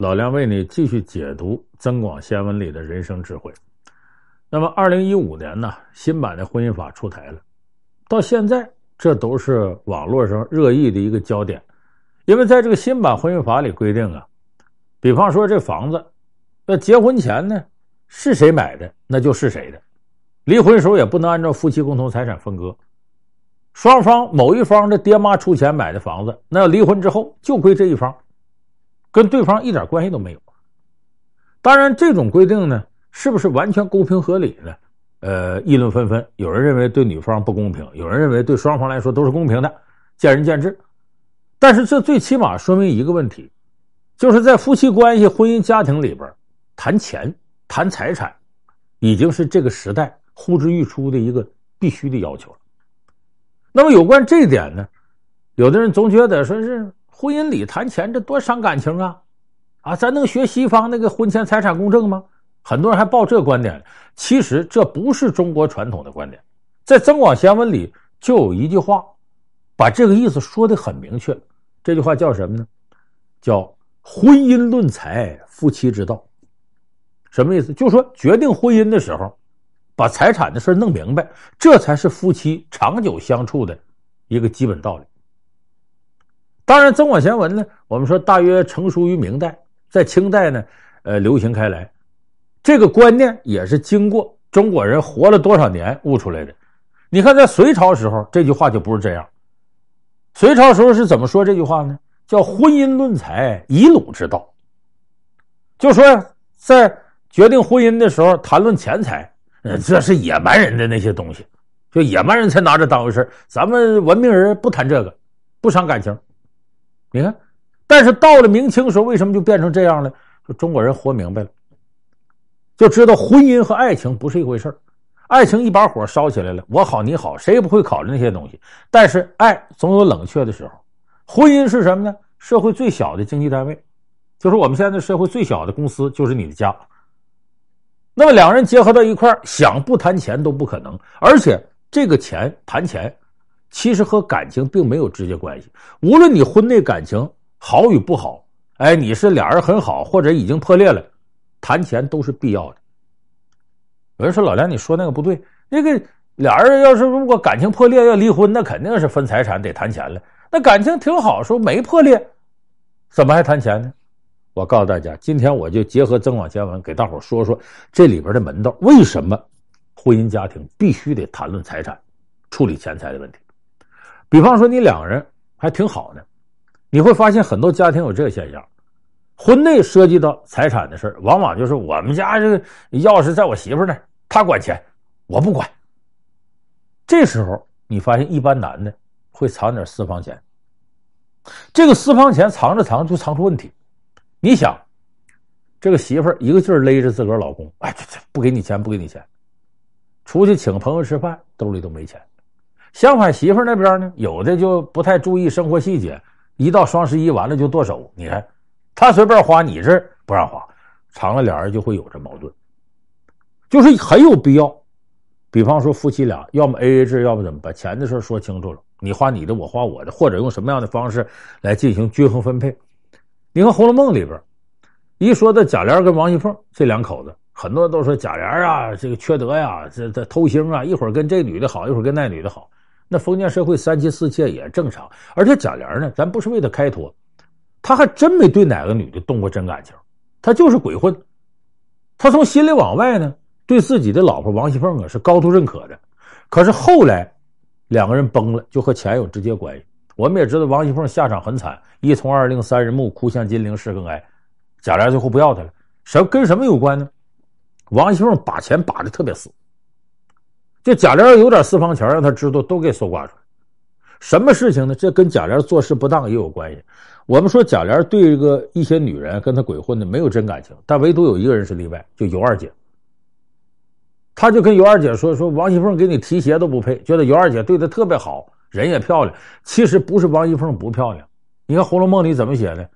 老梁为你继续解读《增广贤文》里的人生智慧。那么，二零一五年呢，新版的婚姻法出台了，到现在这都是网络上热议的一个焦点，因为在这个新版婚姻法里规定啊，比方说这房子，那结婚前呢是谁买的，那就是谁的，离婚时候也不能按照夫妻共同财产分割。双方某一方的爹妈出钱买的房子，那离婚之后就归这一方，跟对方一点关系都没有。当然，这种规定呢，是不是完全公平合理呢？呃，议论纷纷。有人认为对女方不公平，有人认为对双方来说都是公平的，见仁见智。但是这最起码说明一个问题，就是在夫妻关系、婚姻家庭里边，谈钱、谈财产，已经是这个时代呼之欲出的一个必须的要求了。那么有关这一点呢，有的人总觉得说是婚姻里谈钱，这多伤感情啊！啊，咱能学西方那个婚前财产公证吗？很多人还抱这观点。其实这不是中国传统的观点，在《增广贤文》里就有一句话，把这个意思说的很明确。这句话叫什么呢？叫“婚姻论财，夫妻之道”。什么意思？就说决定婚姻的时候。把财产的事弄明白，这才是夫妻长久相处的一个基本道理。当然，《增广贤文》呢，我们说大约成书于明代，在清代呢，呃，流行开来。这个观念也是经过中国人活了多少年悟出来的。你看，在隋朝时候，这句话就不是这样。隋朝时候是怎么说这句话呢？叫“婚姻论财，以鲁之道”。就说在决定婚姻的时候，谈论钱财。呃，这是野蛮人的那些东西，就野蛮人才拿这当回事。咱们文明人不谈这个，不伤感情。你看，但是到了明清时候，为什么就变成这样了？就中国人活明白了，就知道婚姻和爱情不是一回事。爱情一把火烧起来了，我好你好，谁也不会考虑那些东西。但是爱总有冷却的时候。婚姻是什么呢？社会最小的经济单位，就是我们现在社会最小的公司，就是你的家。那么两人结合到一块，想不谈钱都不可能。而且这个钱谈钱，其实和感情并没有直接关系。无论你婚内感情好与不好，哎，你是俩人很好，或者已经破裂了，谈钱都是必要的。有人说老梁，你说那个不对。那个俩人要是如果感情破裂要离婚，那肯定是分财产得谈钱了。那感情挺好，说没破裂，怎么还谈钱呢？我告诉大家，今天我就结合《增广贤文》给大伙说说这里边的门道。为什么婚姻家庭必须得谈论财产、处理钱财的问题？比方说，你两个人还挺好呢，你会发现很多家庭有这个现象：婚内涉及到财产的事往往就是我们家这个钥匙在我媳妇那儿，她管钱，我不管。这时候你发现，一般男的会藏点私房钱，这个私房钱藏着藏着就藏出问题。你想，这个媳妇儿一个劲儿勒着自个儿老公，哎，不给你钱，不给你钱，出去请朋友吃饭，兜里都没钱。相反，媳妇那边呢，有的就不太注意生活细节，一到双十一完了就剁手。你看，他随便花，你这不让花，长了俩人就会有这矛盾，就是很有必要。比方说，夫妻俩要么 AA 制，要么怎么把钱的事说清楚了，你花你的，我花我的，或者用什么样的方式来进行均衡分配。你看《红楼梦》里边，一说到贾琏跟王熙凤这两口子，很多人都说贾琏啊，这个缺德呀，这这偷腥啊，一会儿跟这女的好，一会儿跟那女的好。那封建社会三妻四妾也正常。而且贾琏呢，咱不是为他开脱，他还真没对哪个女的动过真感情，他就是鬼混。他从心里往外呢，对自己的老婆王熙凤啊是高度认可的。可是后来两个人崩了，就和钱有直接关系。我们也知道王熙凤下场很惨，一从二令三人木，哭向金陵事更哀。贾琏最后不要她了，什跟什么有关呢？王熙凤把钱把的特别死，这贾琏有点私房钱，让他知道都给搜刮出来。什么事情呢？这跟贾琏做事不当也有关系。我们说贾琏对这个一些女人跟他鬼混的没有真感情，但唯独有一个人是例外，就尤二姐。他就跟尤二姐说：“说王熙凤给你提鞋都不配，觉得尤二姐对他特别好。”人也漂亮，其实不是王熙凤不漂亮。你看《红楼梦》里怎么写的？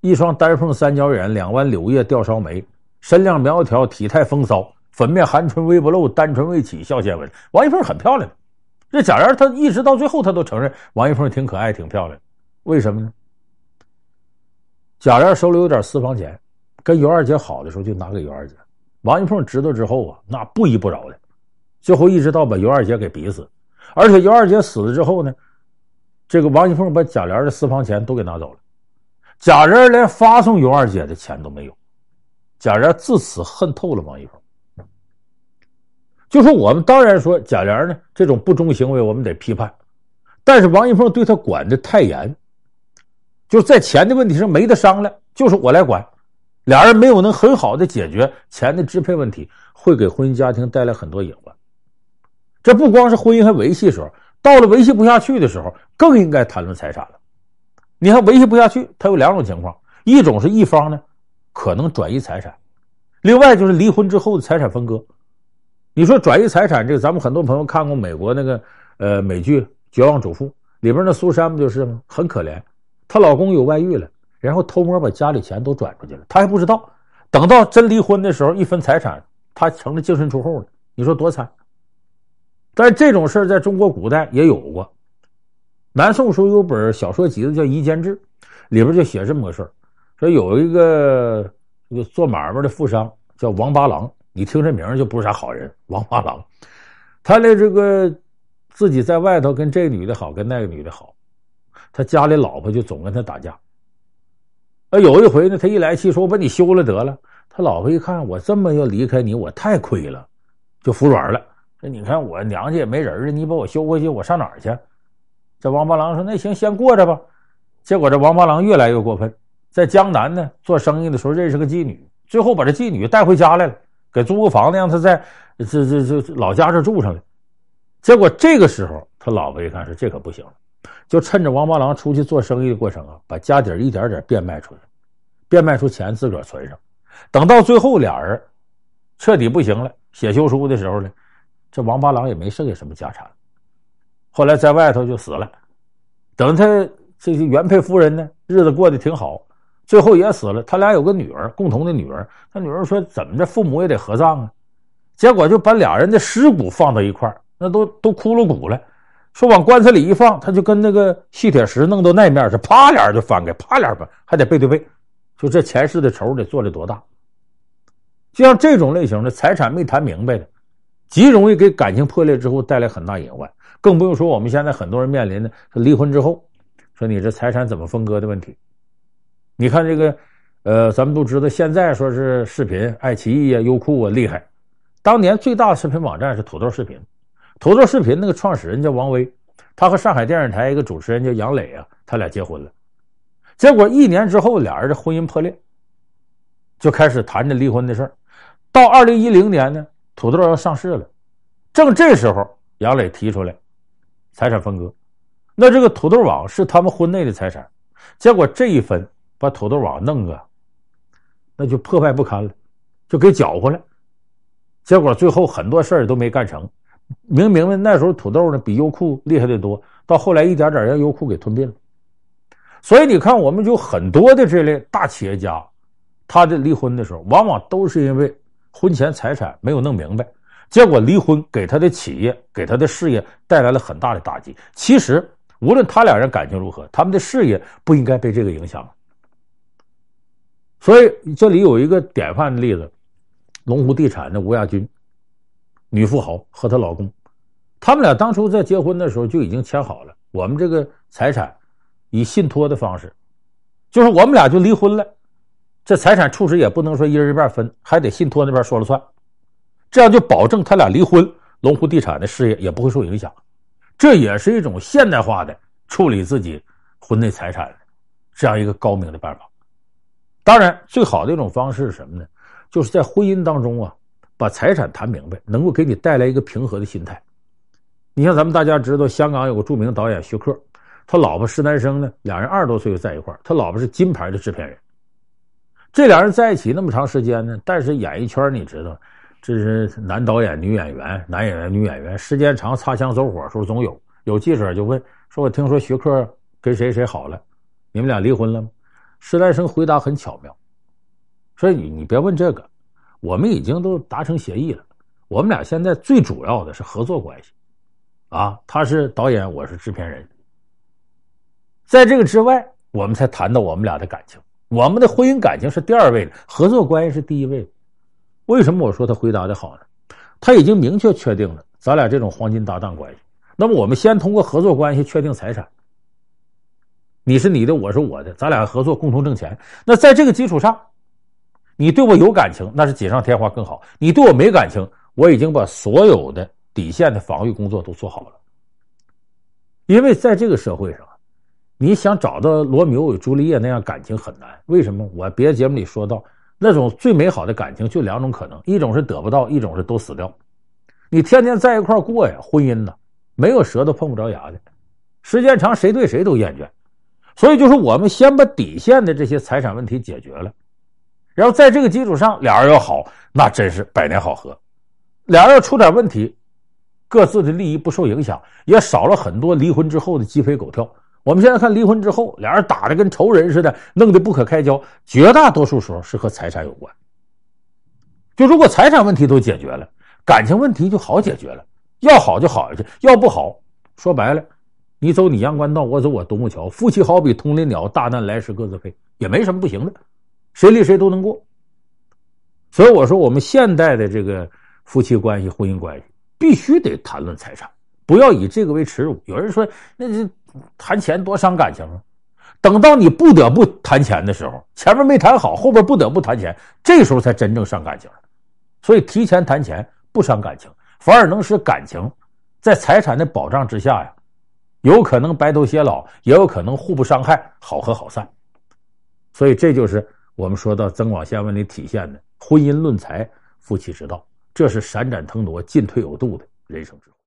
一双丹凤三角眼，两弯柳叶吊梢眉，身量苗条，体态风骚，粉面含春微不露，单唇未启笑先闻。王一凤很漂亮，这贾琏他一直到最后他都承认王一凤挺可爱、挺漂亮。为什么呢？贾琏手里有点私房钱，跟尤二姐好的时候就拿给尤二姐。王一凤知道之后啊，那不依不饶的，最后一直到把尤二姐给逼死。而且尤二姐死了之后呢，这个王一凤把贾琏的私房钱都给拿走了，贾琏连发送尤二姐的钱都没有。贾琏自此恨透了王一凤。就说我们当然说贾琏呢这种不忠行为我们得批判，但是王一凤对他管的太严，就在钱的问题上没得商量，就是我来管，俩人没有能很好的解决钱的支配问题，会给婚姻家庭带来很多隐患。这不光是婚姻还维系时候，到了维系不下去的时候，更应该谈论财产了。你看维系不下去，它有两种情况：一种是一方呢可能转移财产，另外就是离婚之后的财产分割。你说转移财产这个，咱们很多朋友看过美国那个呃美剧《绝望主妇》里边的苏珊不就是吗？很可怜，她老公有外遇了，然后偷摸把家里钱都转出去了，她还不知道。等到真离婚的时候，一分财产，她成了净身出户了。你说多惨？但这种事在中国古代也有过。南宋时候有本小说集子叫《夷坚志》，里边就写这么个事儿，说有一个做买卖的富商叫王八郎。你听这名就不是啥好人，王八郎，他的这个自己在外头跟这个女的好，跟那个女的好，他家里老婆就总跟他打架。啊，有一回呢，他一来气说：“我把你休了得了。”他老婆一看，我这么要离开你，我太亏了，就服软了。说：“你看我娘家也没人了，你把我休回去，我上哪儿去？”这王八郎说：“那行，先过着吧。”结果这王八郎越来越过分，在江南呢做生意的时候认识个妓女，最后把这妓女带回家来了。给租个房子，让他在这这这老家这住上了。结果这个时候，他老婆一看说：“这可不行了。”就趁着王八郎出去做生意的过程啊，把家底一点点变卖出去，变卖出钱自个儿存上。等到最后俩人彻底不行了，写休书的时候呢，这王八郎也没剩下什么家产。后来在外头就死了。等他这些原配夫人呢，日子过得挺好。最后也死了，他俩有个女儿，共同的女儿。他女儿说：“怎么着，父母也得合葬啊？”结果就把俩人的尸骨放到一块，那都都骷髅骨了。说往棺材里一放，他就跟那个吸铁石弄到那面是啪俩就翻开，啪俩翻，还得背对背。就这前世的仇得做的多大？就像这种类型的财产没谈明白的，极容易给感情破裂之后带来很大隐患。更不用说我们现在很多人面临的离婚之后，说你这财产怎么分割的问题。你看这个，呃，咱们都知道，现在说是视频，爱奇艺啊、优酷啊厉害。当年最大的视频网站是土豆视频，土豆视频那个创始人叫王威，他和上海电视台一个主持人叫杨磊啊，他俩结婚了。结果一年之后，俩人的婚姻破裂，就开始谈着离婚的事儿。到二零一零年呢，土豆要上市了，正这时候，杨磊提出来财产分割，那这个土豆网是他们婚内的财产，结果这一分。把土豆网弄个，那就破败不堪了，就给搅和了。结果最后很多事儿都没干成。明明呢，那时候土豆呢比优酷厉害得多，到后来一点点让优酷给吞并了。所以你看，我们有很多的这类大企业家，他的离婚的时候，往往都是因为婚前财产没有弄明白，结果离婚给他的企业、给他的事业带来了很大的打击。其实，无论他俩人感情如何，他们的事业不应该被这个影响。所以这里有一个典范的例子，龙湖地产的吴亚军，女富豪和她老公，他们俩当初在结婚的时候就已经签好了，我们这个财产以信托的方式，就是我们俩就离婚了，这财产处置也不能说一人一半分，还得信托那边说了算，这样就保证他俩离婚，龙湖地产的事业也不会受影响，这也是一种现代化的处理自己婚内财产这样一个高明的办法。当然，最好的一种方式是什么呢？就是在婚姻当中啊，把财产谈明白，能够给你带来一个平和的心态。你像咱们大家知道，香港有个著名导演徐克，他老婆施南生呢，两人二十多岁就在一块，他老婆是金牌的制片人。这两人在一起那么长时间呢，但是演艺圈你知道，这是男导演、女演员、男演员、女演员，时间长擦枪走火时候总有。有记者就问说：“我听说徐克跟谁谁好了，你们俩离婚了吗？”施南生回答很巧妙，说：“你你别问这个，我们已经都达成协议了。我们俩现在最主要的是合作关系，啊，他是导演，我是制片人。在这个之外，我们才谈到我们俩的感情。我们的婚姻感情是第二位的，合作关系是第一位的。为什么我说他回答的好呢？他已经明确确定了咱俩这种黄金搭档关系。那么我们先通过合作关系确定财产，你是你的，我是我的，咱俩合作共同挣钱。那在这个基础上，你对我有感情，那是锦上添花更好；你对我没感情，我已经把所有的底线的防御工作都做好了。因为在这个社会上，你想找到罗密欧与朱丽叶那样感情很难。为什么？我别的节目里说到，那种最美好的感情就两种可能：一种是得不到，一种是都死掉。你天天在一块过呀，婚姻呢？没有舌头碰不着牙的，时间长谁对谁都厌倦，所以就是我们先把底线的这些财产问题解决了，然后在这个基础上俩人要好，那真是百年好合。俩人要出点问题，各自的利益不受影响，也少了很多离婚之后的鸡飞狗跳。我们现在看离婚之后，俩人打的跟仇人似的，弄得不可开交，绝大多数时候是和财产有关。就如果财产问题都解决了，感情问题就好解决了。要好就好下去，要不好，说白了，你走你阳关道，我走我独木桥。夫妻好比同林鸟，大难来时各自飞，也没什么不行的，谁离谁都能过。所以我说，我们现代的这个夫妻关系、婚姻关系，必须得谈论财产，不要以这个为耻辱。有人说，那这谈钱多伤感情啊！等到你不得不谈钱的时候，前面没谈好，后边不得不谈钱，这时候才真正伤感情。所以提前谈钱不伤感情。反而能使感情在财产的保障之下呀，有可能白头偕老，也有可能互不伤害，好合好散。所以这就是我们说到《增广贤文》里体现的婚姻论财、夫妻之道，这是闪展腾挪、进退有度的人生智慧。